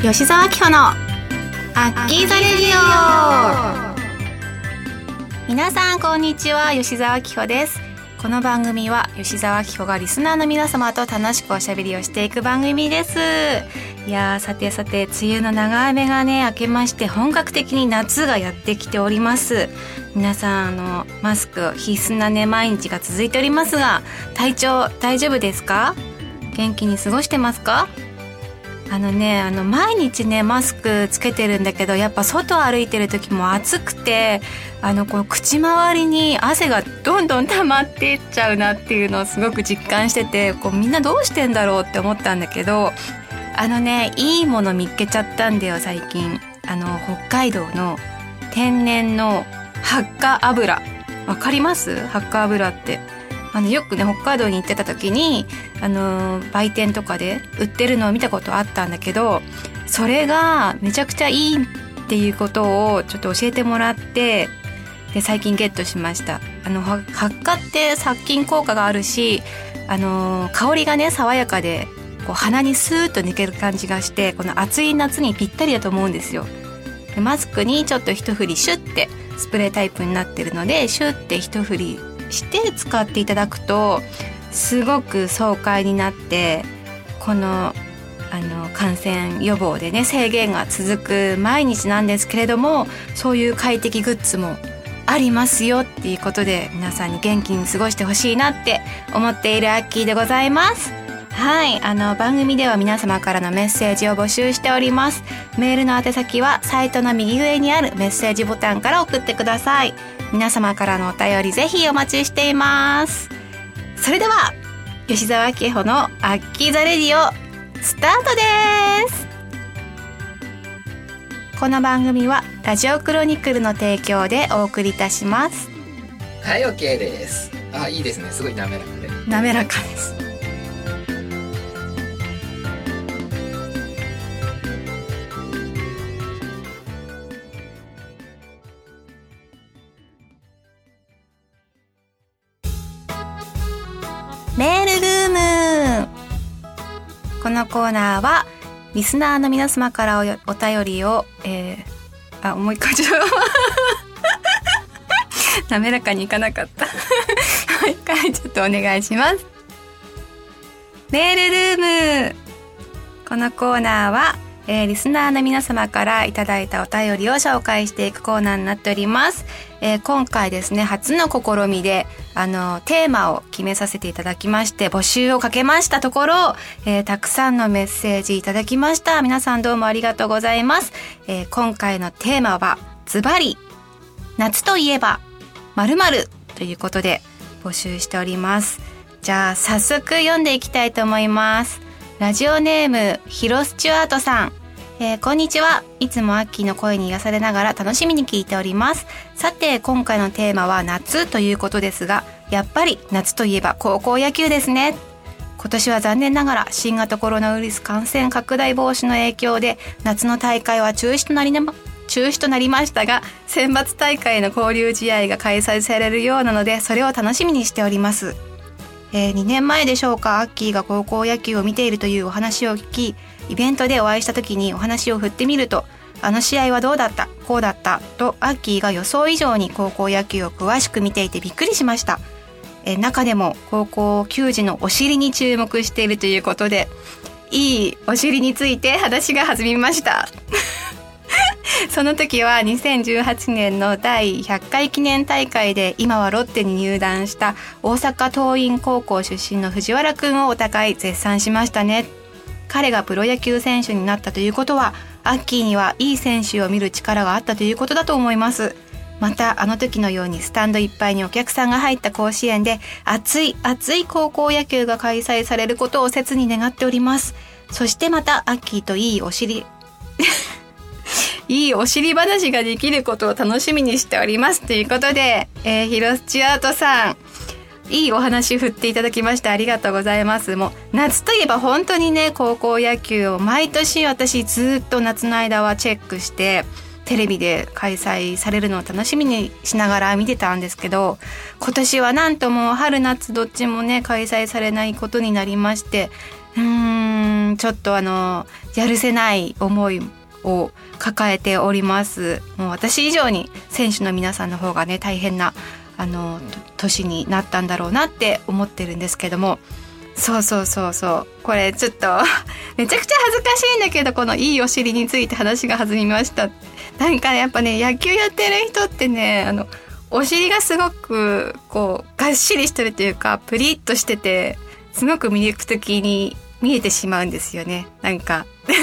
吉沢明穂のアッキーザレディオ。皆さんこんにちは。吉沢明穂です。この番組は吉沢明穂がリスナーの皆様と楽しくおしゃべりをしていく番組です。いやーさてさて梅雨の長雨がね明けまして本格的に夏がやってきております。皆さんあのマスク必須なね毎日が続いておりますが体調大丈夫ですか？元気に過ごしてますか？あのねあの毎日ねマスクつけてるんだけどやっぱ外歩いてる時も暑くてあのこう口周りに汗がどんどん溜まっていっちゃうなっていうのをすごく実感しててこうみんなどうしてんだろうって思ったんだけどあのねいいもの見っけちゃったんだよ最近。あの北海道の天然の発火油。わかります？発火油って。あのよくね北海道に行ってた時にあの売店とかで売ってるのを見たことあったんだけどそれがめちゃくちゃいいっていうことをちょっと教えてもらってで最近ゲットしました。あの発火って殺菌効果があるしあの香りがね爽やかでこう鼻にスーッと抜ける感じがしてこの暑い夏にぴったりだと思うんですよ。でマスクにちょっと一振りシュッてスプレータイプになってるのでシュッて一振りして使っていただくとすごく爽快になってこのあの感染予防でね制限が続く毎日なんですけれどもそういう快適グッズもありますよっていうことで皆さんに元気に過ごしてほしいなって思っているアッキーでございます。はい。あの、番組では皆様からのメッセージを募集しております。メールの宛先はサイトの右上にあるメッセージボタンから送ってください。皆様からのお便りぜひお待ちしています。それでは吉沢明穂のアッキーザレディオスタートです。この番組はラジオクロニクルの提供でお送りいたします。はい OK です。あいいですね。すごい滑らかで。滑らかですのコーナーはリスナーの皆様からおお便りを、えー、あもう一回ちょっと。滑らかにいかなかった。もう一回ちょっとお願いします。メールルーム。このコーナーはえー、リスナーの皆様からいただいたお便りを紹介していくコーナーになっております。えー、今回ですね、初の試みで、あの、テーマを決めさせていただきまして、募集をかけましたところ、えー、たくさんのメッセージいただきました。皆さんどうもありがとうございます。え今回のテーマは、ズバリ、夏といえば、〇〇ということで募集しております。じゃあ、早速読んでいきたいと思います。ラジオネーム、ヒロスチュアートさん。えー、こんにちは。いつもアッキーの声に癒されながら楽しみに聞いております。さて、今回のテーマは夏ということですが、やっぱり夏といえば高校野球ですね。今年は残念ながら新型コロナウイルス感染拡大防止の影響で夏の大会は中止となりな、ま、中止となりましたが、選抜大会の交流試合が開催されるようなので、それを楽しみにしております。えー、2年前でしょうか、アッキーが高校野球を見ているというお話を聞き、イベントでお会いした時にお話を振ってみるとあの試合はどうだったこうだったとアッキーが予想以上に高校野球を詳しく見ていてびっくりしました。え中でも高校球児のお尻に注目しているということでいいお尻について話が弾みました。その時は2018年の第100回記念大会で今はロッテに入団した大阪桐蔭高校出身の藤原くんをお互い絶賛しましたね。彼がプロ野球選手になったということはアッキーにはいい選手を見る力があったということだと思います。またあの時のようにスタンドいっぱいにお客さんが入った甲子園で熱い熱い高校野球が開催されることを切に願っております。そしてまたアッキーといいお尻 いいお尻話ができることを楽しみにしております。ということで、えー、ヒロスチュアートさん。いいお話振っていただきましてありがとうございます。もう夏といえば本当にね高校野球を毎年私ずっと夏の間はチェックしてテレビで開催されるのを楽しみにしながら見てたんですけど今年はなんともう春夏どっちもね開催されないことになりましてうーんちょっとあのやるせない思いを抱えております。もう私以上に選手の皆さんの方がね大変なあの年になったんだろうなって思ってるんですけども。そうそうそうそう。これちょっと めちゃくちゃ恥ずかしいんだけどこのいいお尻について話が弾みました。なんかやっぱね野球やってる人ってねあのお尻がすごくこうがっしりしてるというかプリッとしててすごく魅力的に見えてしまうんですよね。なんか。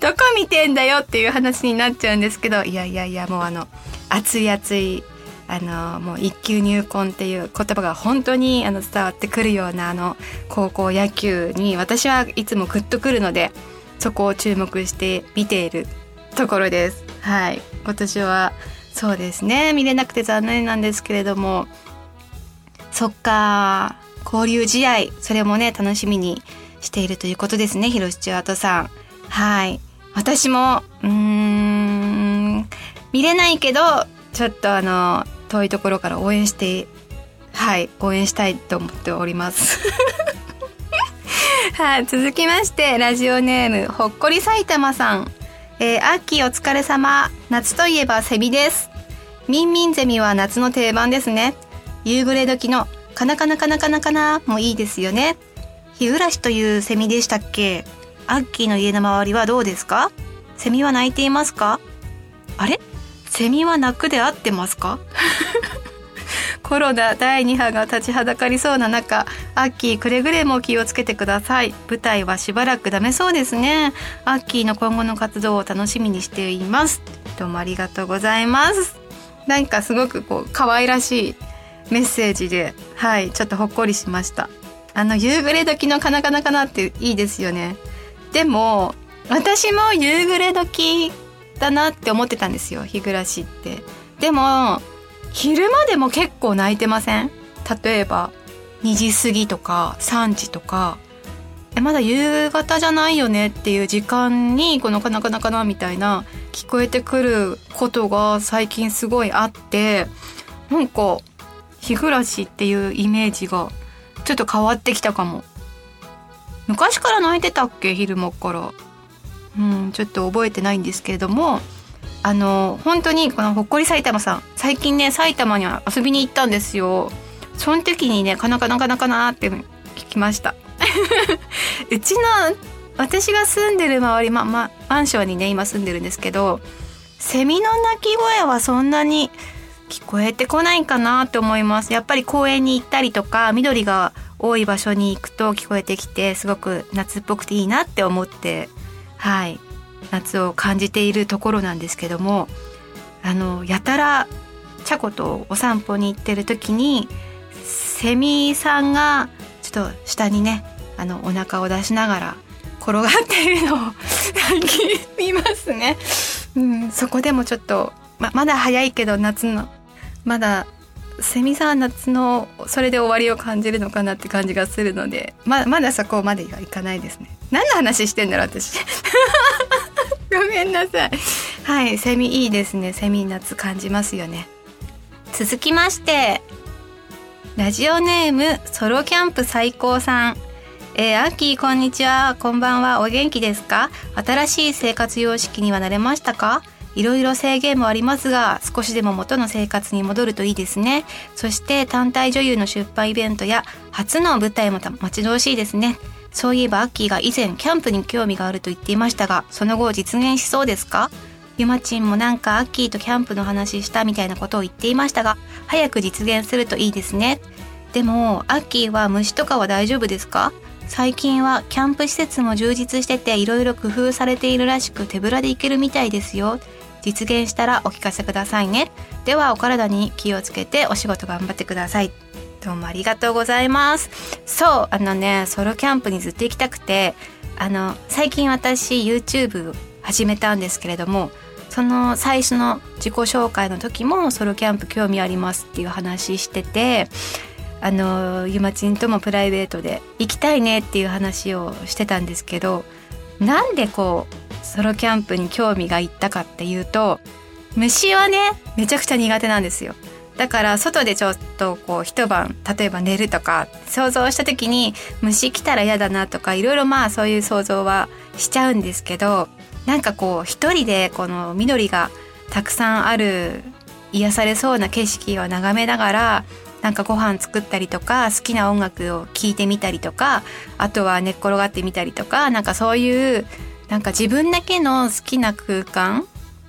どこ見てんだよっていう話になっちゃうんですけどいやいやいやもうあの熱い熱いあのもう一級入魂っていう言葉が本当にあの伝わってくるようなあの高校野球に私はいつもグッとくるのでそこを注目して見ているところです。はい、今年はそうですね見れなくて残念なんですけれどもそっか交流試合それもね楽しみにしているということですね広瀬チュアートさん。はい私もうん見れないけどちょっとあの遠いところから応援してはい応援したいと思っております。はい続きましてラジオネームほっこり埼玉さん。えー、秋お疲れ様。夏といえばセミです。ミンミンゼミは夏の定番ですね。夕暮れ時のカナカナカナカナカナもいいですよね。日暮らしというセミでしたっけ？アッキーの家の周りはどうですか？セミは鳴いていますか？あれ？セミは鳴くで合ってますか？コロナ第2波が立ちはだかりそうな中アッキーくれぐれも気をつけてください。舞台はしばらくダメそうですね。アッキーの今後の活動を楽しみにしています。どうもありがとうございます。なんかすごくこう可愛らしいメッセージではいちょっとほっこりしました。あの夕暮れ時のカナカナカナっていいですよね。でも私も夕暮れ時だなって思ってたんですよ日暮らしって。でも昼間でも結構泣いてません？例えば2時過ぎとか3時とか。えまだ夕方じゃないよねっていう時間にこのカナカナカナみたいな聞こえてくることが最近すごいあってなんか日暮らしっていうイメージがちょっと変わってきたかも。昔から泣いてたっけ？昼間から。うんちょっと覚えてないんですけれどもあの本当にこのほっこり埼玉さん最近ね埼玉には遊びに行ったんですよ。その時にねカナカナカナカナって聞きました。うちの私が住んでる周りままマンションにね今住んでるんですけどセミの鳴き声はそんなに聞こえてこないかなって思います。やっぱり公園に行ったりとか緑が多い場所に行くと聞こえてきてすごく夏っぽくていいなって思って。はい。夏を感じているところなんですけどもあのやたらチャコとお散歩に行ってる時にセミさんがちょっと下にねあのお腹を出しながら転がっているのを見ますね、うん、そこでもちょっとままだ早いけど夏のまだセミさん夏のそれで終わりを感じるのかなって感じがするのでままだそこまではいかないですね。何の話してんだろう私。ごめんなさい。はいセミいいですね。セミ夏感じますよね。続きましてラジオネームソロキャンプ最高さん。えー、アッキーこんにちは。こんばんは。お元気ですか？新しい生活様式には慣れましたか？いろいろ制限もありますが少しでも元の生活に戻るといいですねそして単体女優の出版イベントや初の舞台も待ち遠しいですねそういえばアッキーが以前キャンプに興味があると言っていましたが、その後実現しそうですか？ゆまちんもなんかアッキーとキャンプの話したみたいなことを言っていましたが、早く実現するといいですね。でも、アッキーは虫とかは大丈夫ですか？最近はキャンプ施設も充実してて色々工夫されているらしく手ぶらで行けるみたいですよ。実現したらお聞かせくださいね。ではお体に気をつけてお仕事頑張ってください。どうもありがとうございますそうあのねソロキャンプにずっと行きたくてあの最近私 YouTube 始めたんですけれどもその最初の自己紹介の時もソロキャンプ興味ありますっていう話しててあのゆまちんともプライベートで行きたいねっていう話をしてたんですけどなんでこうソロキャンプに興味がいったかっていうと虫はねめちゃくちゃ苦手なんですよ。だから外でちょっとこう一晩例えば寝るとか想像した時に虫来たら嫌だなとかいろいろまあそういう想像はしちゃうんですけどなんかこう一人でこの緑がたくさんある癒されそうな景色を眺めながらなんかご飯作ったりとか好きな音楽を聴いてみたりとかあとは寝っ転がってみたりとかなんかそういうなんか自分だけの好きな空間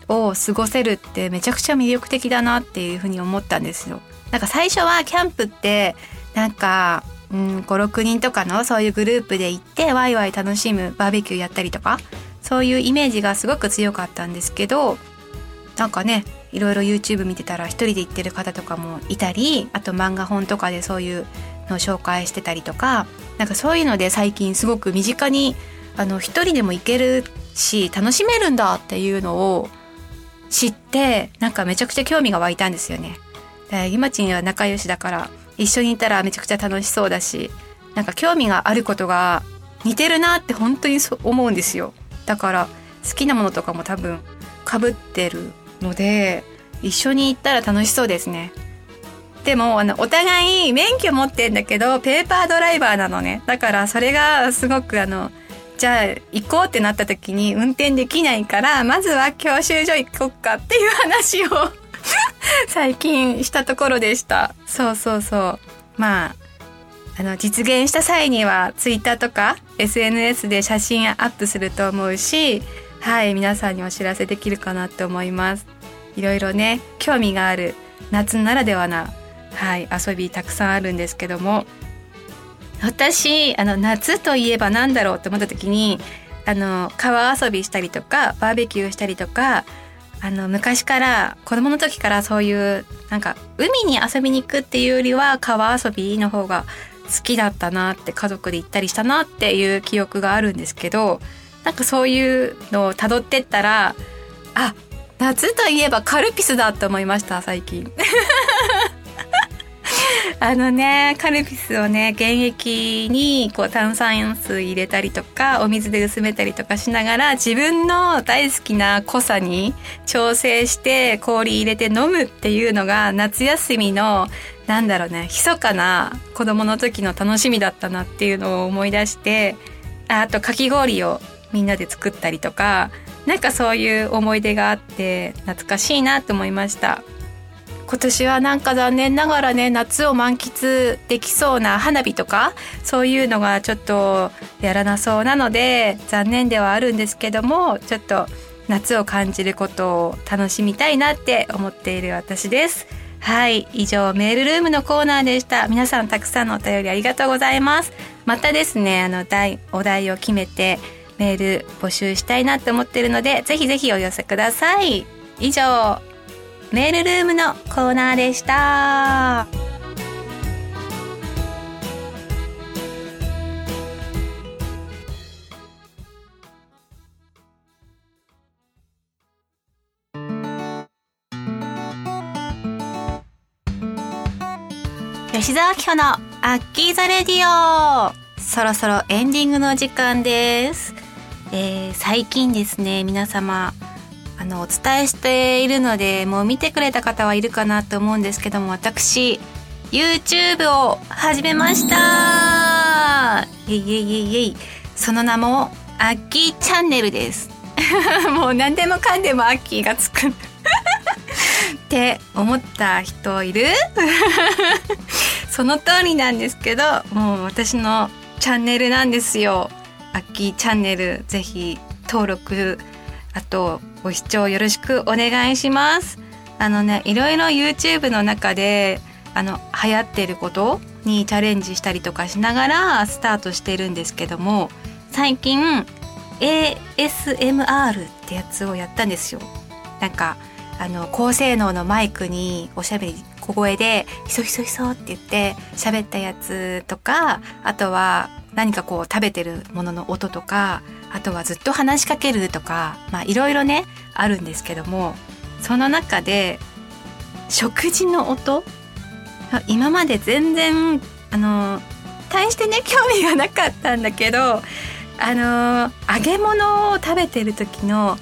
を過ごせるってめちゃくちゃ魅力的だなっていうふうに思ったんですよ。なんか最初はキャンプってなんか、うん、56人とかのそういうグループで行ってワイワイ楽しむバーベキューやったりとかそういうイメージがすごく強かったんですけどなんかねいろいろ YouTube 見てたら一人で行ってる方とかもいたりあと漫画本とかでそういうのを紹介してたりとかなんかそういうので最近すごく身近にあの一人でも行けるし楽しめるんだっていうのを知ってなんかめちゃくちゃ興味が湧いたんですよね。ゆまちんは仲良しだから一緒にいたらめちゃくちゃ楽しそうだしなんか興味があることが似てるなって本当にそ思うんですよ。だから好きなものとかも多分かぶってるので一緒に行ったら楽しそうですね。でもあのお互い免許持ってんだけどペーパードライバーなのねだからそれがすごくあのじゃあ行こうってなった時に運転できないからまずは教習所行こっかっていう話を 最近したところでした。そうそうそう。まああの実現した際にはツイッターとか SNS で写真アップすると思うしはい皆さんにお知らせできるかなって思います。いろいろね興味がある夏ならではな、はい、遊びたくさんあるんですけども。私あの夏といえば何だろうって思った時にあの川遊びしたりとかバーベキューしたりとかあの昔から子供の時からそういうなんか海に遊びに行くっていうよりは川遊びの方が好きだったなって家族で行ったりしたなっていう記憶があるんですけどなんかそういうのを辿ってったらあ夏といえばカルピスだって思いました最近。あのねカルピスをね原液にこう炭酸水入れたりとかお水で薄めたりとかしながら自分の大好きな濃さに調整して氷入れて飲むっていうのが夏休みのなんだろうね密かな子供の時の楽しみだったなっていうのを思い出してあとかき氷をみんなで作ったりとかなんかそういう思い出があって懐かしいなと思いました。今年はなんか残念ながらね夏を満喫できそうな花火とかそういうのがちょっとやらなそうなので残念ではあるんですけどもちょっと夏を感じることを楽しみたいなって思っている私です。はい以上メールルームのコーナーでした。皆さんたくさんのお便りありがとうございます。またですねあのお題を決めてメール募集したいなって思ってるので、ぜひぜひお寄せください。以上、メールルームのコーナーでした。吉沢明のアッキーザレディオそろそろエンディングの時間です。えー、最近ですね皆様あのお伝えしているのでもう見てくれた方はいるかなと思うんですけども私 YouTube を始めました。イエイエイイエイイエイ。その名もアッキーチャンネルです。もう何でもかんでもアッキーがつく。って思った人いる？その通りなんですけどもう私のチャンネルなんですよ。アッキーチャンネルぜひ登録あとご視聴よろしくお願いします。あのねいろいろ YouTube の中であの流行ってることにチャレンジしたりとかしながらスタートしてるんですけども最近 ASMR ってやつをやったんですよ。なんかあの高性能のマイクにおしゃべり小声で「ひそひそひそ」って言って喋ったやつとかあとは何かこう食べてるものの音とかあとはずっと話しかけるとかまあいろいろねあるんですけどもその中で食事の音今まで全然あの大してね興味がなかったんだけどあの揚げ物を食べてる時の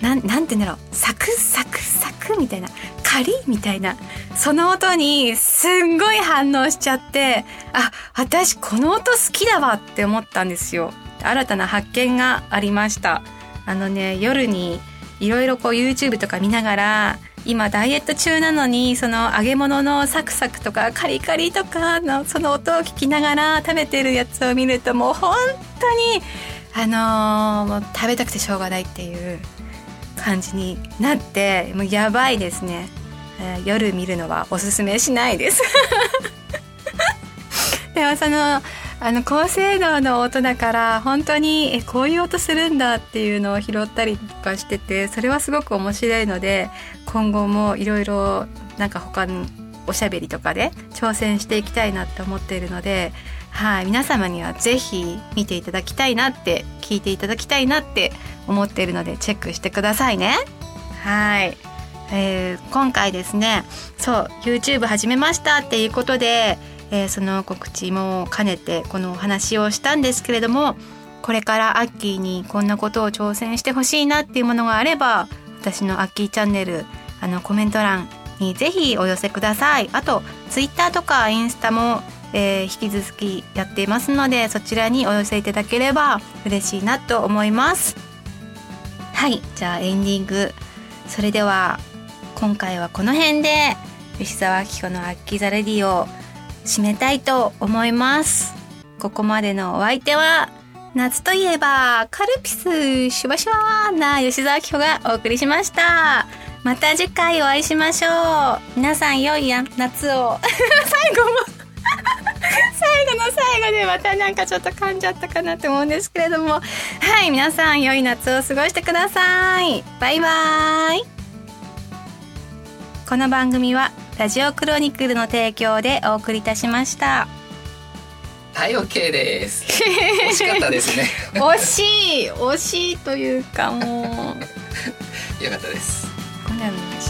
なんなんて言うんだろうサクサクサクみたいなカカリみたいなその音にすんごい反応しちゃってあ私この音好きだわって思ったんですよ。新たな発見がありました。あのね夜にいろいろこう YouTube とか見ながら今ダイエット中なのにその揚げ物のサクサクとかカリカリとかのその音を聞きながら食べてるやつを見るともう本当にあの、もう食べたくてしょうがないっていう感じになってもうやばいですね、えー、夜見るのはおすすめしないです。でもそのあの高性能の音だから本当にえこういう音するんだっていうのを拾ったりとかしててそれはすごく面白いので今後もいろいろなんか他のおしゃべりとかで挑戦していきたいなって思っているのではい皆様には是非見ていただきたいなって聞いていただきたいなって思っているのでチェックしてくださいね。はい、えー、今回ですねそう YouTube 始めましたっていうことでえー、その告知も兼ねてこのお話をしたんですけれどもこれからアッキーにこんなことを挑戦してほしいなっていうものがあれば私のアッキーチャンネルあのコメント欄にぜひお寄せください。あとツイッターとかインスタも、えー、引き続きやっていますのでそちらにお寄せいただければ嬉しいなと思います。はいじゃあエンディング。それでは今回はこの辺で吉沢明子のアッキーザレディを締めたいと思います。ここまでのお相手は、夏といえば、カルピス、シュワシュワな吉沢明子がお送りしました。また次回お会いしましょう。皆さん良いや夏を。最後も 最後の最後でまたなんかちょっと噛んじゃったかなって思うんですけれども。はい、皆さん良い夏を過ごしてください。バイバーイ。この番組はラジオクロニクルの提供でお送りいたしました。はい OK です。惜しかったですね。惜しい。惜しいというかもう。よかったです。こんなので